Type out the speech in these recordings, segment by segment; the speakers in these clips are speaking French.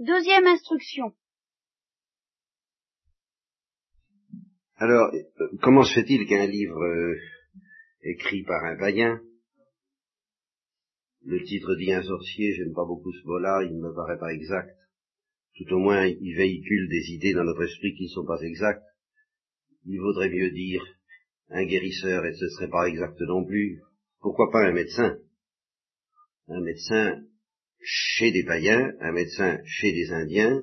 Deuxième instruction. Alors, euh, comment se fait-il qu'un livre euh, écrit par un païen, le titre dit un sorcier, j'aime pas beaucoup ce mot-là, il ne me paraît pas exact, tout au moins il véhicule des idées dans notre esprit qui ne sont pas exactes, il vaudrait mieux dire un guérisseur et ce serait pas exact non plus, pourquoi pas un médecin? Un médecin chez des païens, un médecin chez des Indiens,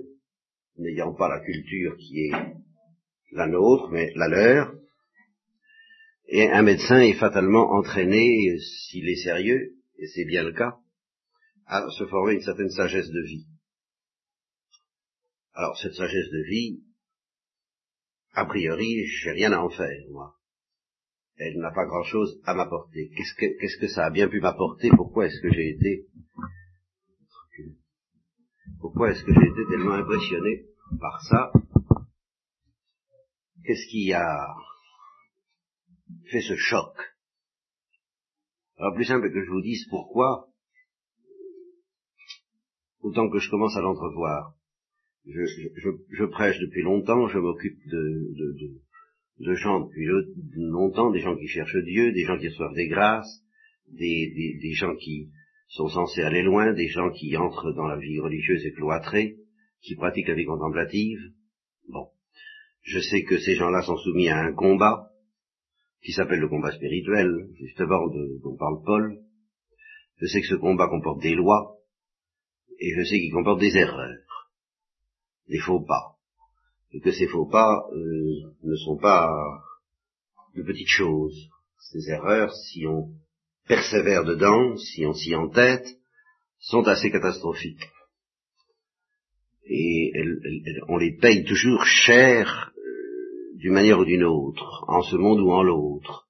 n'ayant pas la culture qui est la nôtre, mais la leur, et un médecin est fatalement entraîné, s'il est sérieux, et c'est bien le cas, à se former une certaine sagesse de vie. Alors cette sagesse de vie, a priori, j'ai rien à en faire, moi. Elle n'a pas grand-chose à m'apporter. Qu'est-ce que, qu'est-ce que ça a bien pu m'apporter? Pourquoi est-ce que j'ai été pourquoi est-ce que j'ai été tellement impressionné par ça? Qu'est-ce qui a fait ce choc? Alors plus simple que je vous dise pourquoi, autant que je commence à l'entrevoir. Je, prêche depuis longtemps, je m'occupe de, de, gens depuis longtemps, des gens qui cherchent Dieu, des gens qui reçoivent des grâces, des gens qui, sont censés aller loin, des gens qui entrent dans la vie religieuse et cloîtrée, qui pratiquent la vie contemplative. Bon. Je sais que ces gens-là sont soumis à un combat, qui s'appelle le combat spirituel, justement dont parle Paul. Je sais que ce combat comporte des lois, et je sais qu'il comporte des erreurs, des faux pas, et que ces faux pas euh, ne sont pas de petites choses. Ces erreurs, si on persévèrent dedans, si on s'y entête, sont assez catastrophiques. Et on les paye toujours cher euh, d'une manière ou d'une autre, en ce monde ou en l'autre.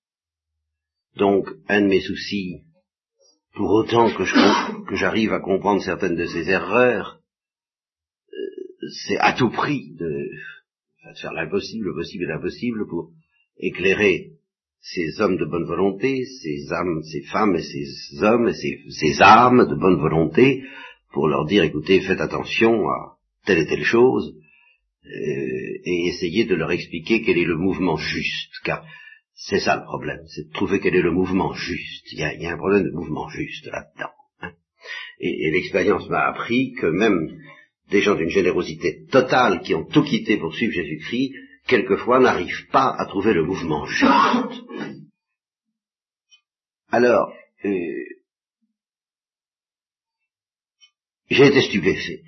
Donc, un de mes soucis, pour autant que, j'arrive à comprendre certaines de ces erreurs, euh, c'est à tout prix de faire l'impossible, le possible et l'impossible pour éclairer ces hommes de bonne volonté, ces âmes, ces femmes et ces hommes et ces, âmes de bonne volonté pour leur dire écoutez, faites attention à telle et telle chose euh, et essayer de leur expliquer quel est le mouvement juste, car c'est ça le problème, c'est de trouver quel est le mouvement juste. Il y a, un problème de mouvement juste là-dedans. Hein. Et, et l'expérience m'a appris que même des gens d'une générosité totale qui ont tout quitté pour suivre Jésus-Christ quelquefois n'arrive pas à trouver le mouvement juste. Alors, euh, j'ai été stupéfait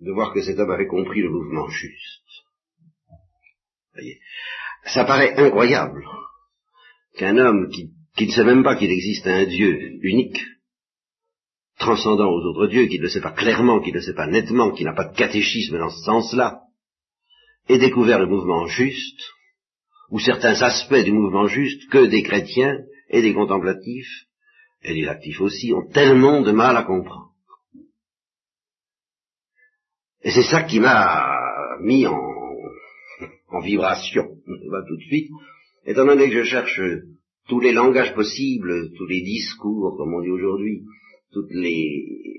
de voir que cet homme avait compris le mouvement juste. Voyez. Ça paraît incroyable qu'un homme qui, qui, ne sait même pas qu'il existe un Dieu unique, transcendant aux autres dieux, qui ne le sait pas clairement, qui ne le sait pas nettement, qui n'a pas de catéchisme dans ce sens-là, et découvert le mouvement juste, ou certains aspects du mouvement juste, que des chrétiens et des contemplatifs, et des actifs aussi, ont tellement de mal à comprendre. Et c'est ça qui m'a mis en, en vibration, tout de suite, étant donné que je cherche tous les langages possibles, tous les discours, comme on dit aujourd'hui, toutes les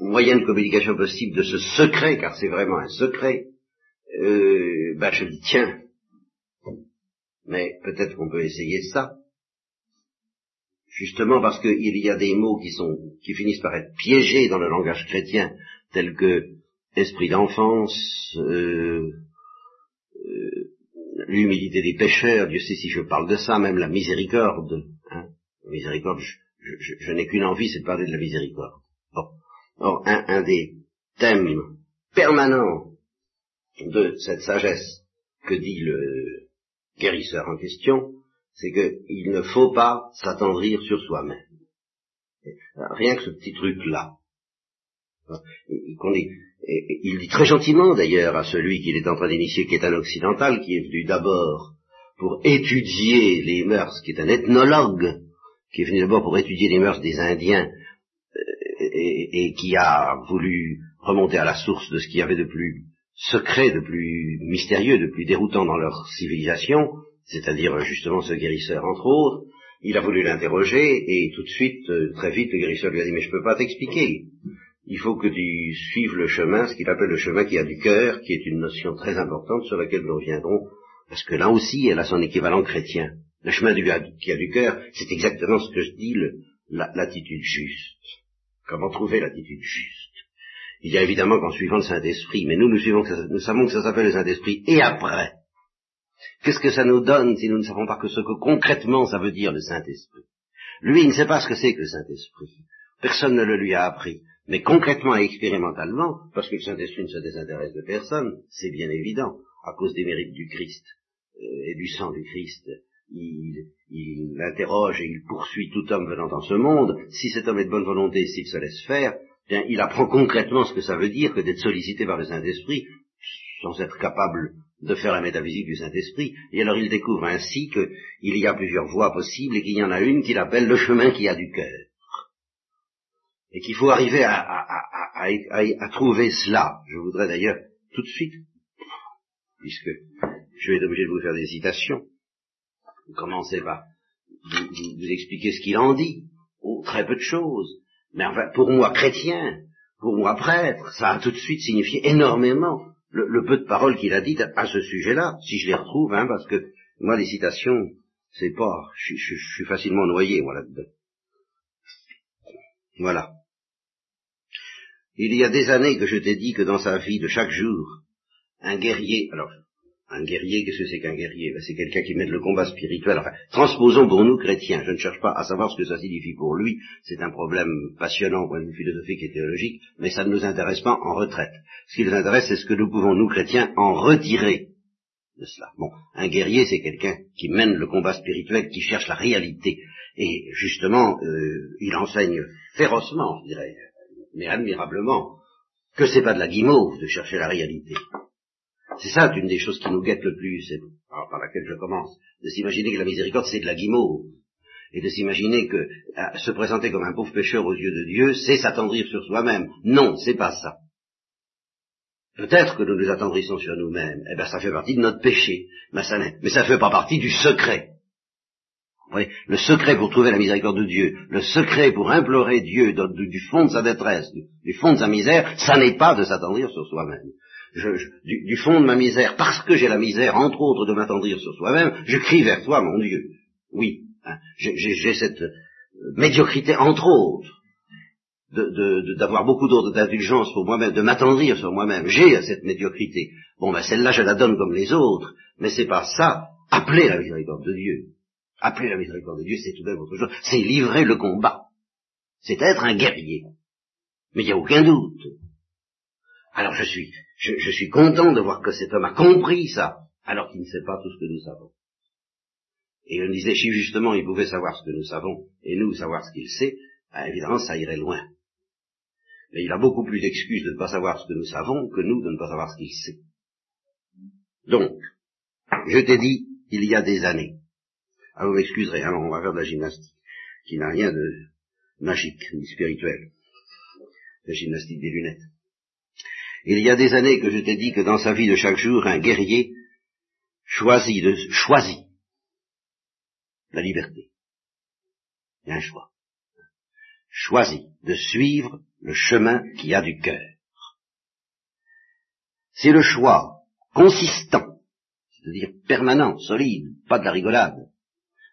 moyens de communication possibles de ce secret, car c'est vraiment un secret, euh, bah je dis tiens, mais peut-être qu'on peut essayer ça. Justement parce qu'il y a des mots qui sont qui finissent par être piégés dans le langage chrétien, tels que esprit d'enfance, euh, euh, l'humilité des pécheurs, Dieu sait si je parle de ça, même la miséricorde. Hein, la miséricorde, je, n'ai qu'une envie, c'est de parler de la miséricorde. Or, un, un des thèmes permanents de cette sagesse que dit le guérisseur en question, c'est qu'il ne faut pas s'attendrir sur soi-même. Rien que ce petit truc-là. Il dit très gentiment d'ailleurs à celui qu'il est en train d'initier, qui est un occidental, qui est venu d'abord pour étudier les mœurs, qui est un ethnologue, qui est venu d'abord pour étudier les mœurs des Indiens, euh, et, et, qui a voulu remonter à la source de ce qu'il y avait de plus secret, de plus mystérieux, de plus déroutant dans leur civilisation, c'est-à-dire justement ce guérisseur entre autres, il a voulu l'interroger et tout de suite, euh, très vite, le guérisseur lui a dit mais je ne peux pas t'expliquer. il faut que tu suives le chemin, ce qu'il appelle le chemin qui a du cœur, qui est une notion très importante sur laquelle nous reviendrons, parce que là aussi, elle a son équivalent chrétien. Le chemin qui a du cœur, c'est exactement ce que je dis, l'attitude juste. Comment trouver l'attitude juste? Il y a évidemment qu'en suivant le Saint-Esprit, mais nous, nous, suivons nous savons que ça s'appelle le Saint-Esprit, et après, qu'est-ce que ça nous donne si nous ne savons pas que ce que concrètement ça veut dire le Saint-Esprit? Lui, il ne sait pas ce que c'est que le Saint-Esprit. Personne ne le lui a appris. Mais concrètement et expérimentalement, parce que le Saint-Esprit ne se désintéresse de personne, c'est bien évident, à cause des mérites du Christ euh, et du sang du Christ, il, il interroge et il poursuit tout homme venant dans ce monde. Si cet homme est de bonne volonté, s'il se laisse faire, il apprend concrètement ce que ça veut dire que d'être sollicité par le Saint-Esprit, sans être capable de faire la métaphysique du Saint-Esprit. Et alors il découvre ainsi qu'il y a plusieurs voies possibles et qu'il y en a une qu'il appelle le chemin qui a du cœur et qu'il faut arriver à, trouver cela. Je voudrais d'ailleurs tout de suite, puisque je vais être obligé de vous faire des citations, commencer par vous, expliquer ce qu'il en dit, très peu de choses, mais enfin, pour moi chrétien, pour moi prêtre, ça a tout de suite signifié énormément le, peu de paroles qu'il a dites à ce sujet-là, si je les retrouve, hein, parce que moi les citations, c'est pas, je, je suis facilement noyé moi là-dedans. Voilà. Il y a des années que je t'ai dit que dans sa vie de chaque jour, un guerrier, alors, un guerrier, qu'est-ce que c'est qu'un guerrier? Ben, C'est quelqu'un qui mène le combat spirituel. Enfin, transposons pour nous chrétiens. Je ne cherche pas à savoir ce que ça signifie pour lui. C'est un problème passionnant au point de vue philosophique et théologique, mais ça ne nous intéresse pas en retraite. Ce qui nous intéresse, c'est ce que nous pouvons, nous chrétiens, en retirer de cela. Bon, un guerrier, c'est quelqu'un qui mène le combat spirituel, qui cherche la réalité. Et justement, euh, il enseigne férocement, je dirais, mais admirablement, que c'est pas de la guimauve de chercher la réalité. C'est ça une des choses qui nous guette le plus, par laquelle je commence, de s'imaginer que la miséricorde c'est de la guimauve, et de s'imaginer que se présenter comme un pauvre pécheur aux yeux de Dieu, c'est s'attendrir sur soi-même. Non, c'est pas ça. Peut-être que nous nous attendrissons sur nous-mêmes, eh bien ça fait partie de notre péché, mais ça, mais ça fait pas partie du secret le secret pour trouver la miséricorde de Dieu, le secret pour implorer Dieu du, fond de sa détresse, du, fond de sa misère, ça n'est pas de s'attendrir sur soi-même. Du, fond de ma misère, parce que j'ai la misère, entre autres, de m'attendrir sur soi-même, je crie vers toi, mon Dieu. Oui, hein, j'ai cette euh, médiocrité, entre autres, d'avoir beaucoup d'autres d'indulgence pour moi-même, de m'attendrir sur moi-même. J'ai cette médiocrité. Bon, ben celle-là, je la donne comme les autres, mais c'est pas ça, appeler la miséricorde de Dieu. Appeler la miséricorde de Dieu, c'est tout de même autre chose. C'est livrer le combat. C'est être un guerrier. Mais il n'y a aucun doute. Alors je suis, je, suis content de voir que cet homme a compris ça, alors qu'il ne sait pas tout ce que nous savons. Et on disait, si justement il pouvait savoir ce que nous savons, et nous savoir ce qu'il sait, ben, évidemment ça irait loin. Mais il a beaucoup plus d'excuses de ne pas savoir ce que nous savons que nous de ne pas savoir ce qu'il sait. Donc, je t'ai dit, il y a des années, ah, vous m'excuserez, hein, on va faire de la gymnastique, qui n'a rien de magique ni spirituel. La gymnastique des lunettes. Il y a des années que je t'ai dit que dans sa vie de chaque jour, un guerrier choisit de, choisit la liberté. Il y a un choix. Choisit de suivre le chemin qui a du cœur. C'est le choix consistant, c'est-à-dire permanent, solide, pas de la rigolade,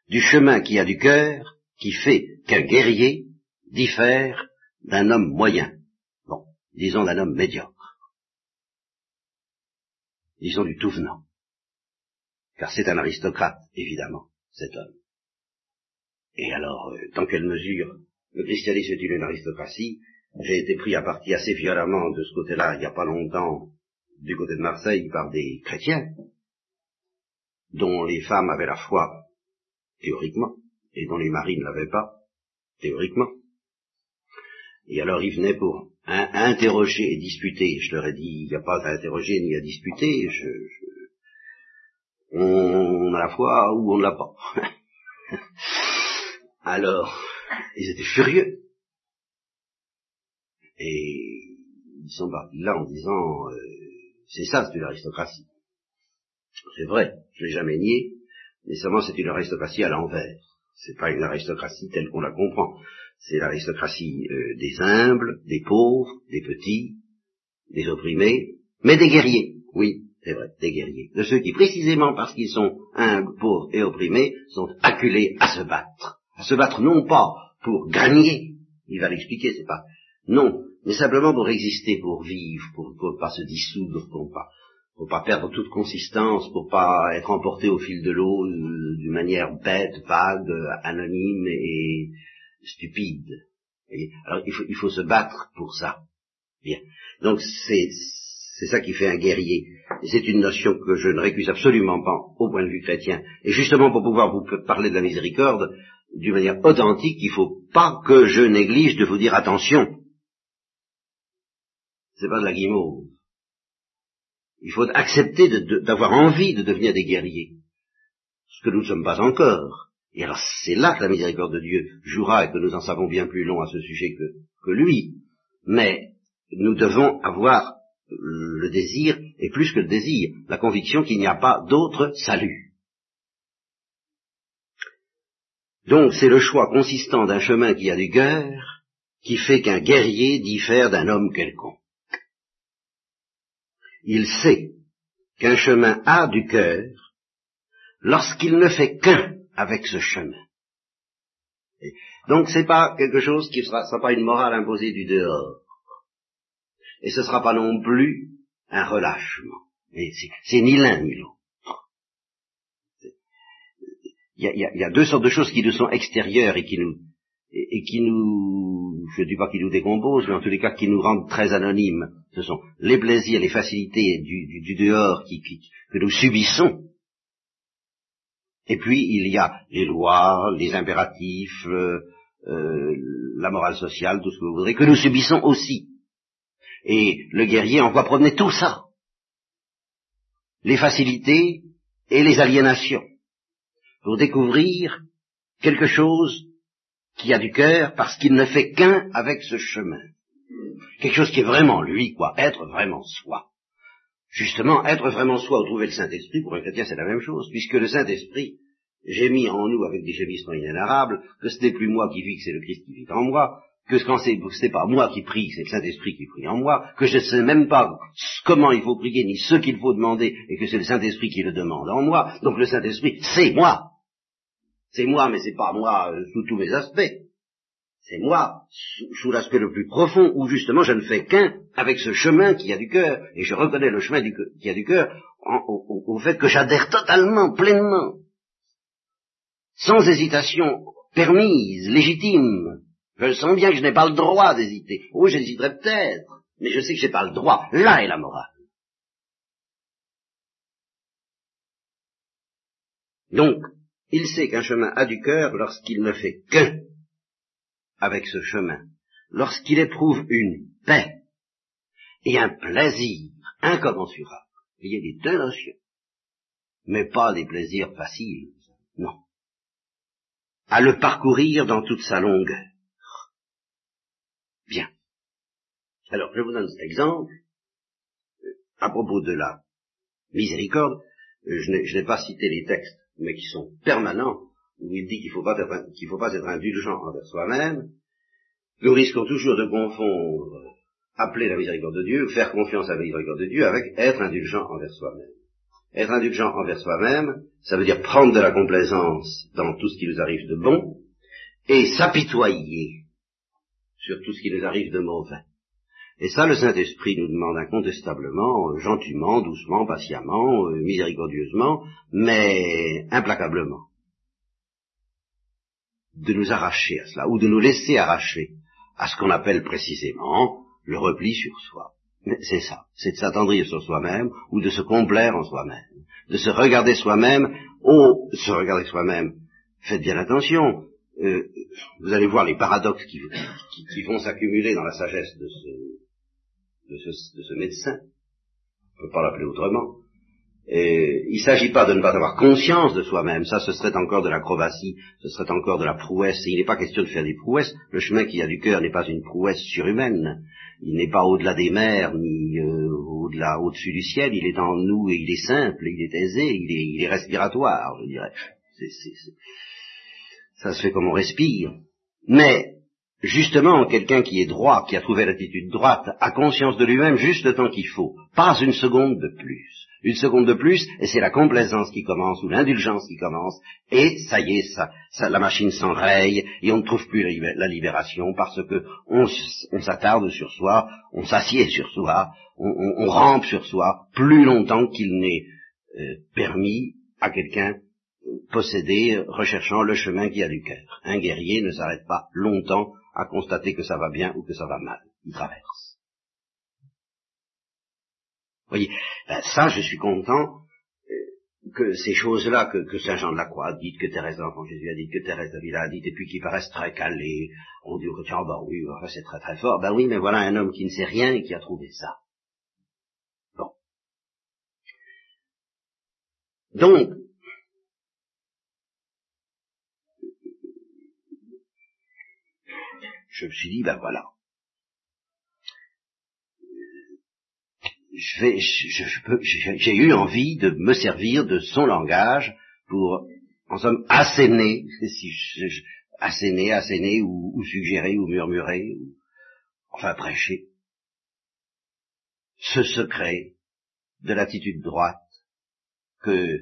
du chemin qui a du cœur, qui fait qu'un guerrier diffère d'un homme moyen. Bon, disons d'un homme médiocre. Disons du tout venant. Car c'est un aristocrate, évidemment, cet homme. Et alors, euh, tant quelle mesure le christianisme est une aristocratie, j'ai été pris à partie assez violemment de ce côté-là, il n'y a pas longtemps, du côté de Marseille, par des chrétiens, dont les femmes avaient la foi théoriquement, et dont les maris ne l'avaient pas, théoriquement. Et alors ils venaient pour interroger et disputer. Je leur ai dit, il n'y a pas à interroger ni à disputer. Je, On, a la foi ou on ne l'a pas. alors, ils étaient furieux. Et ils sont partis là en disant, euh, c'est ça, c'est une aristocratie. C'est vrai, je l'ai jamais nié, mais seulement c'est une aristocratie à l'envers. C'est pas une aristocratie telle qu'on la comprend. C'est l'aristocratie euh, des humbles, des pauvres, des petits, des opprimés, mais des guerriers, oui, c'est vrai, des guerriers, de ceux qui, précisément parce qu'ils sont humbles, pauvres et opprimés, sont acculés à se battre. À se battre non pas pour gagner, il va l'expliquer, c'est pas, non, mais simplement pour exister, pour vivre, pour ne pas se dissoudre, pour pas, pour pas perdre toute consistance, pour pas être emporté au fil de l'eau euh, d'une manière bête, vague, anonyme et stupide. Alors il faut, il faut se battre pour ça. Bien. Donc c'est c'est ça qui fait un guerrier. C'est une notion que je ne récuse absolument pas au point de vue chrétien. Et justement pour pouvoir vous parler de la miséricorde d'une manière authentique, il ne faut pas que je néglige de vous dire attention. C'est pas de la guimauve. Il faut accepter d'avoir envie de devenir des guerriers. Ce que nous ne sommes pas encore. Et alors c'est là que la miséricorde de Dieu jouera et que nous en savons bien plus long à ce sujet que, que lui. Mais nous devons avoir le désir, et plus que le désir, la conviction qu'il n'y a pas d'autre salut. Donc c'est le choix consistant d'un chemin qui a du cœur qui fait qu'un guerrier diffère d'un homme quelconque. Il sait qu'un chemin a du cœur lorsqu'il ne fait qu'un avec ce chemin. donc c'est pas quelque chose qui sera, pas une morale imposée du dehors. Et ce sera pas non plus un relâchement. C'est ni l'un ni l'autre. Il y, a, deux sortes de choses qui nous sont extérieures et qui nous, et, qui nous, je ne dis pas qui nous décomposent, mais en tous les cas qui nous rendent très anonymes. Ce sont les plaisirs, les facilités du, dehors que nous subissons. Et puis il y a les lois, les impératifs, euh, euh, la morale sociale, tout ce que vous voudrez, que nous subissons aussi. Et le guerrier en voit promener tout ça? Les facilités et les aliénations. Pour découvrir quelque chose qui a du cœur parce qu'il ne fait qu'un avec ce chemin. Quelque chose qui est vraiment lui, quoi. Être vraiment soi. Justement, être vraiment soi ou trouver le Saint-Esprit, pour un chrétien c'est la même chose, puisque le Saint-Esprit j'ai mis en nous avec des gémissements inénarrables, que ce n'est plus moi qui vis, que c'est le Christ qui vit en moi, que quand n'est pas moi qui prie, c'est le Saint-Esprit qui prie en moi, que je ne sais même pas comment il faut prier, ni ce qu'il faut demander, et que c'est le Saint-Esprit qui le demande en moi, donc le Saint-Esprit, c'est moi. C'est moi, mais c'est pas moi euh, sous tous mes aspects. C'est moi, sous, l'aspect le plus profond, où justement je ne fais qu'un avec ce chemin qui a du cœur, et je reconnais le chemin qui a du cœur au fait que j'adhère totalement, pleinement, sans hésitation permise, légitime, je sens bien que je n'ai pas le droit d'hésiter. Oh, j'hésiterai peut-être, mais je sais que je n'ai pas le droit. Là est la morale. Donc, il sait qu'un chemin a du cœur lorsqu'il ne fait qu'un avec ce chemin, lorsqu'il éprouve une paix et un plaisir incommensurable. Il y a des deux notions, mais pas des plaisirs faciles, non. À le parcourir dans toute sa longueur. Bien. Alors, je vous donne cet exemple. À propos de la miséricorde, je n'ai pas cité les textes, mais qui sont permanents, où il dit qu'il ne faut, pas être, qu'il faut pas être indulgent envers soi-même. Nous risquons toujours de confondre appeler la miséricorde de Dieu, faire confiance à la miséricorde de Dieu, avec être indulgent envers soi-même. Être indulgent envers soi-même, ça veut dire prendre de la complaisance dans tout ce qui nous arrive de bon, et s'apitoyer sur tout ce qui nous arrive de mauvais. Et ça, le Saint-Esprit nous demande incontestablement, gentiment, doucement, patiemment, euh, miséricordieusement, mais implacablement, de nous arracher à cela, ou de nous laisser arracher à ce qu'on appelle précisément le repli sur soi. C'est ça, c'est de s'attendrir sur soi-même, ou de se complaire en soi-même, de se regarder soi-même, oh, se regarder soi-même, faites bien attention, euh, vous allez voir les paradoxes qui, vont s'accumuler dans la sagesse de ce, médecin. On ne peut pas l'appeler autrement. Il ne s'agit pas de ne pas avoir conscience de soi-même, ça ce serait encore de l'acrobatie, ce serait encore de la prouesse, il n'est pas question de faire des prouesses, le chemin qui a du cœur n'est pas une prouesse surhumaine, il n'est pas au-delà des mers, ni euh, au-delà, au-dessus du ciel, il est en nous et il est simple, il est aisé, il est, respiratoire, je dirais. Ça se fait comme on respire. Mais justement, quelqu'un qui est droit, qui a trouvé l'attitude droite, a conscience de lui-même juste le temps qu'il faut, pas une seconde de plus. Une seconde de plus, et c'est la complaisance qui commence, ou l'indulgence qui commence, et ça y est, ça, la machine s'enraye, et on ne trouve plus la libération, parce que on, s'attarde sur soi, on s'assied sur soi, on, rampe sur soi, plus longtemps qu'il n'est euh, permis à quelqu'un posséder, recherchant le chemin qui a du cœur. Un guerrier ne s'arrête pas longtemps à constater que ça va bien ou que ça va mal. Il traverse. Vous voyez, ben, ça, je suis content euh, que ces choses-là que, Saint Jean de la Croix a dites, que Thérèse d'Enfant Jésus a dites, que Thérèse Villa a dites, et puis qui paraissent très calées, on dit que tiens, bah oui, c'est très très fort. Ben oui, mais voilà un homme qui ne sait rien et qui a trouvé ça. Bon. Donc, je me suis dit, ben voilà. J'ai eu envie de me servir de son langage pour, en somme, asséner, si asséner, asséner, ou, suggérer, ou murmurer, ou, enfin prêcher, ce secret de l'attitude droite que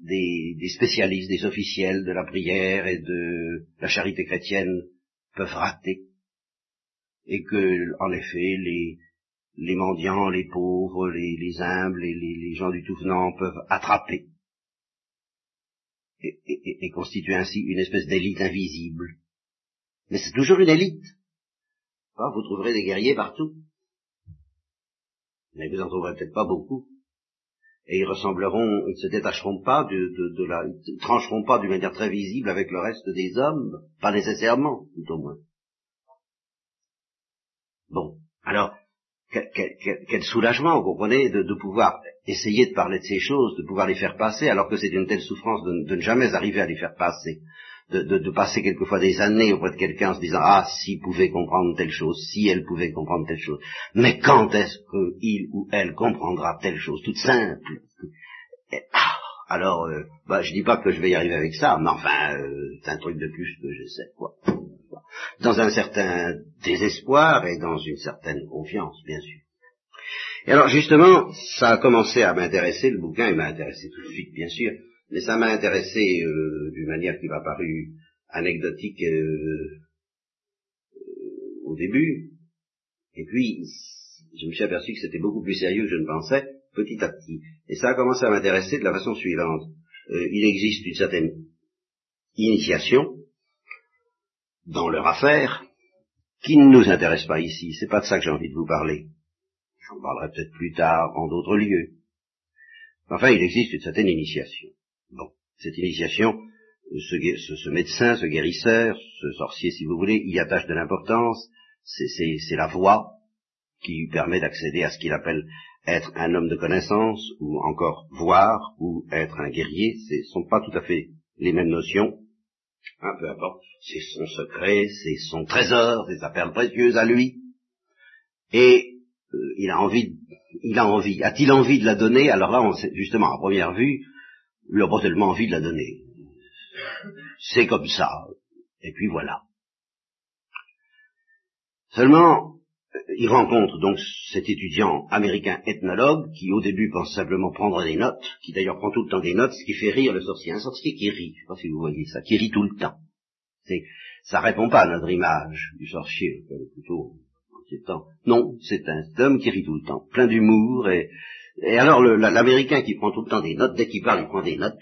des, spécialistes, des officiels de la prière et de la charité chrétienne peuvent rater, et que, en effet, les, les mendiants, les pauvres, les, les humbles et les, gens du tout venant peuvent attraper et, constituer ainsi une espèce d'élite invisible. Mais c'est toujours une élite. Ah, vous trouverez des guerriers partout. Mais vous en trouverez peut-être pas beaucoup. Et ils ressembleront, ils ne se détacheront pas de la, ils trancheront pas d'une manière très visible avec le reste des hommes, pas nécessairement, tout au moins. Bon, alors, quel, soulagement, vous comprenez, de, pouvoir essayer de parler de ces choses, de pouvoir les faire passer, alors que c'est une telle souffrance de, ne jamais arriver à les faire passer, de, passer quelquefois des années auprès de quelqu'un en se disant ah s'il pouvait comprendre telle chose, si elle pouvait comprendre telle chose, mais quand est-ce qu'il ou elle comprendra telle chose, toute simple? Ah, Alors, euh, bah, je dis pas que je vais y arriver avec ça, mais enfin, euh, c'est un truc de plus que je sais, quoi dans un certain désespoir et dans une certaine confiance, bien sûr. Et alors justement, ça a commencé à m'intéresser, le bouquin, il m'a intéressé tout de suite, bien sûr, mais ça m'a intéressé euh, d'une manière qui m'a paru anecdotique euh, euh, au début, et puis je me suis aperçu que c'était beaucoup plus sérieux que je ne pensais, petit à petit. Et ça a commencé à m'intéresser de la façon suivante. il existe une certaine initiation, dans leur affaire, qui ne nous intéresse pas ici. C'est pas de ça que j'ai envie de vous parler. J'en parlerai peut-être plus tard en d'autres lieux. Enfin, il existe une certaine initiation. Bon, cette initiation, ce, médecin, ce guérisseur, ce sorcier, si vous voulez, y attache de l'importance. C'est la voie qui lui permet d'accéder à ce qu'il appelle être un homme de connaissance, ou encore voir, ou être un guerrier. Ce ne sont pas tout à fait les mêmes notions. Un peu importe, c'est son secret, c'est son trésor, c'est sa perle précieuse à lui. Et euh, il a envie, il a envie. A-t-il envie de la donner? Alors là, on sait, justement, à première vue, il n'a pas tellement envie de la donner. C'est comme ça. Et puis voilà. Seulement, il rencontre donc cet étudiant américain ethnologue qui au début pense simplement prendre des notes, qui d'ailleurs prend tout le temps des notes, ce qui fait rire le sorcier. Un sorcier qui rit, je ne sais pas si vous voyez ça, qui rit tout le temps. C'est, ça répond pas à notre image du sorcier, plutôt temps. Non, c'est un homme qui rit tout le temps, plein d'humour et, et alors l'américain qui prend tout le temps des notes, dès qu'il parle, il prend des notes,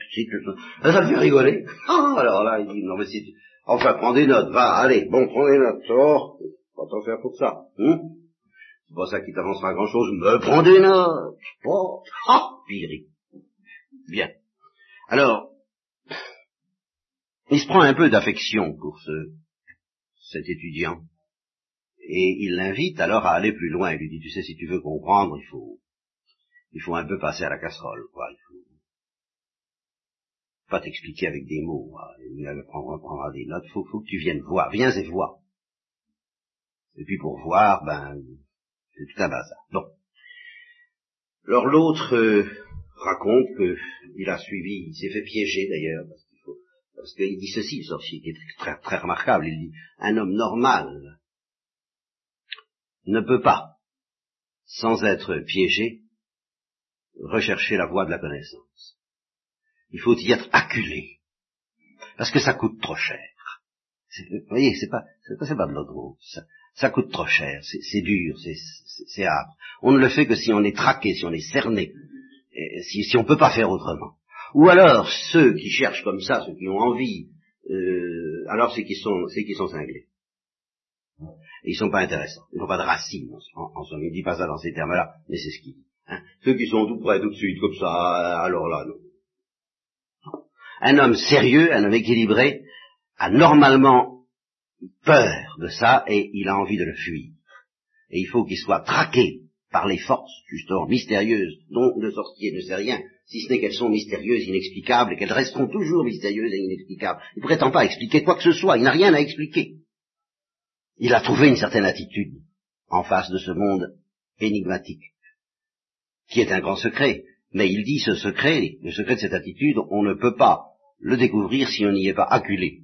ça, ça le fait rigoler. Ah, alors là, il dit, non mais si, enfin prends des notes, va, allez, bon, prends des notes, oh, pas t'en faire pour ça. Hein? C'est pas ça qui t'avancera grand chose, me prends des notes. Oh, ah, Bien. Alors, il se prend un peu d'affection pour ce, cet étudiant. Et il l'invite alors à aller plus loin. Il lui dit, tu sais, si tu veux comprendre, il faut, il faut un peu passer à la casserole, quoi. Il faut pas t'expliquer avec des mots. Il prendra, prendra des notes. Faut, faut que tu viennes voir. Viens et vois. Et puis pour voir, ben, c'est tout un bazar. Bon. Alors l'autre euh, raconte qu'il a suivi, il s'est fait piéger d'ailleurs, parce qu'il faut, parce qu'il dit ceci, le sorcier, qui est très, très remarquable, il dit, un homme normal ne peut pas, sans être piégé, rechercher la voie de la connaissance. Il faut y être acculé, parce que ça coûte trop cher. Vous voyez, c'est pas, c'est pas, de l'autre ça, ça coûte trop cher, c'est dur, c'est âpre. On ne le fait que si on est traqué, si on est cerné, si, si on ne peut pas faire autrement. Ou alors ceux qui cherchent comme ça, ceux qui ont envie, euh, alors c'est qu'ils sont, qu'ils sont cinglés. Ils sont pas intéressants. Ils n'ont pas de racines. En, somme, il ne dit pas ça dans ces termes-là, mais c'est ce qu'il dit. Hein. Ceux qui sont tout près, tout de suite, comme ça, alors là, non. Un homme sérieux, un homme équilibré, a normalement peur de ça et il a envie de le fuir. Et il faut qu'il soit traqué par les forces, justement, mystérieuses, dont le sorcier ne sait rien, si ce n'est qu'elles sont mystérieuses, inexplicables, et qu'elles resteront toujours mystérieuses et inexplicables. Il ne prétend pas expliquer quoi que ce soit, il n'a rien à expliquer. Il a trouvé une certaine attitude en face de ce monde énigmatique, qui est un grand secret. Mais il dit ce secret, le secret de cette attitude, on ne peut pas le découvrir si on n'y est pas acculé.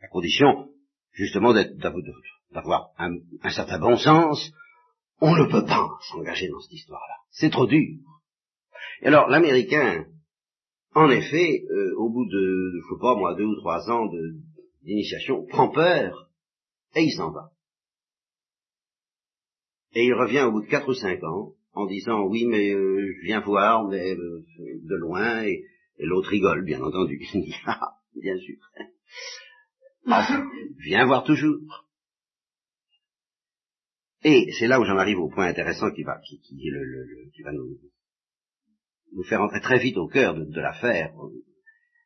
La condition, justement, d'avoir un, certain bon sens. On ne peut pas s'engager dans cette histoire-là. C'est trop dur. Et alors, l'Américain, en effet, euh, au bout de, je sais pas moi, deux ou trois ans d'initiation, prend peur et il s'en va. Et il revient au bout de quatre ou cinq ans en disant oui mais euh, je viens voir mais euh, de loin et, l'autre rigole bien entendu. Bien sûr. Enfin, viens voir toujours. Et c'est là où j'en arrive au point intéressant qui va, qui, nous, faire entrer très vite au cœur de, l'affaire.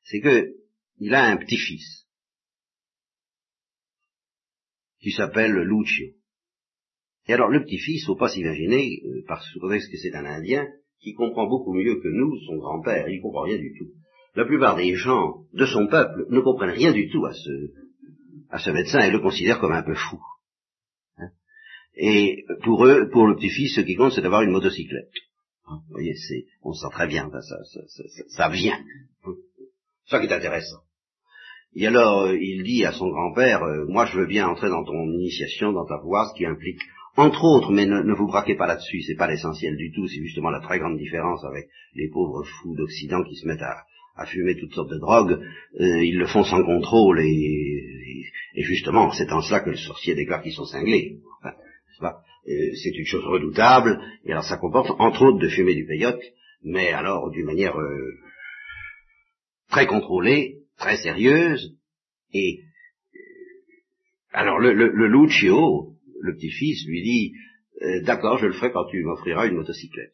C'est que il a un petit-fils qui s'appelle Lucio. Et alors le petit-fils, faut pas s'imaginer, euh, par que c'est un Indien, qui comprend beaucoup mieux que nous, son grand-père, il comprend rien du tout. La plupart des gens de son peuple ne comprennent rien du tout à ce, à ce médecin et le considèrent comme un peu fou. Hein. et pour eux, pour le petit-fils, ce qui compte, c'est d'avoir une motocyclette. Hein, vous voyez, c'est, on sent très bien, ça, ça, ça, ça vient. C'est ça qui est intéressant. Et alors, euh, il dit à son grand-père, euh, moi je veux bien entrer dans ton initiation, dans ta voie, ce qui implique, entre autres, mais ne, vous braquez pas là-dessus, c'est pas l'essentiel du tout, c'est justement la très grande différence avec les pauvres fous d'Occident qui se mettent à, fumer toutes sortes de drogues, euh, ils le font sans contrôle, et, justement, c'est en cela que le sorcier déclare qu'ils sont cinglés. c'est une chose redoutable, et alors ça comporte, entre autres, de fumer du peyote, mais alors d'une manière très contrôlée, très sérieuse, et alors le, le, le Lucio, le petit-fils, lui dit euh, D'accord, je le ferai quand tu m'offriras une motocyclette.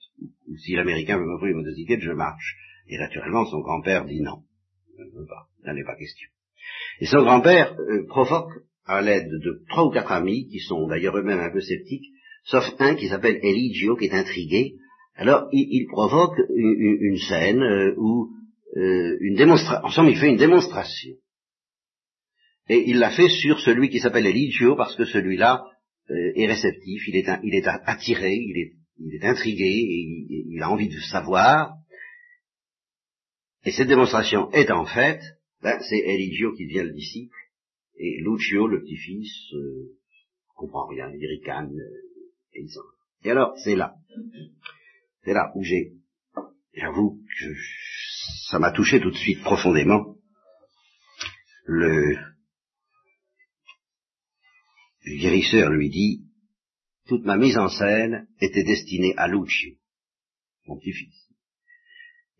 Ou si l'Américain veut m'offrir une motocyclette, je marche. Et naturellement, son grand-père dit non. Je ne pas, n'en est pas question. Et son grand-père euh, provoque, à l'aide de trois ou quatre amis, qui sont d'ailleurs eux-mêmes un peu sceptiques, sauf un qui s'appelle Eligio, qui est intrigué, alors il, provoque une, scène euh, où euh, une démonstration. Ensemble, il fait une démonstration. Et il l'a fait sur celui qui s'appelle Eligio, parce que celui-là euh, est réceptif, il est, il est attiré, il est, il est intrigué, et il, a envie de savoir. Et cette démonstration est en fait, ben, c'est Eligio qui devient le disciple, et Lucio, le petit-fils, euh, comprend rien, il ricane, euh, et il s'en Et alors, c'est là. C'est là où j'ai, j'avoue, je, ça m'a touché tout de suite profondément. Le, guérisseur lui dit, toute ma mise en scène était destinée à Lucio, mon petit-fils.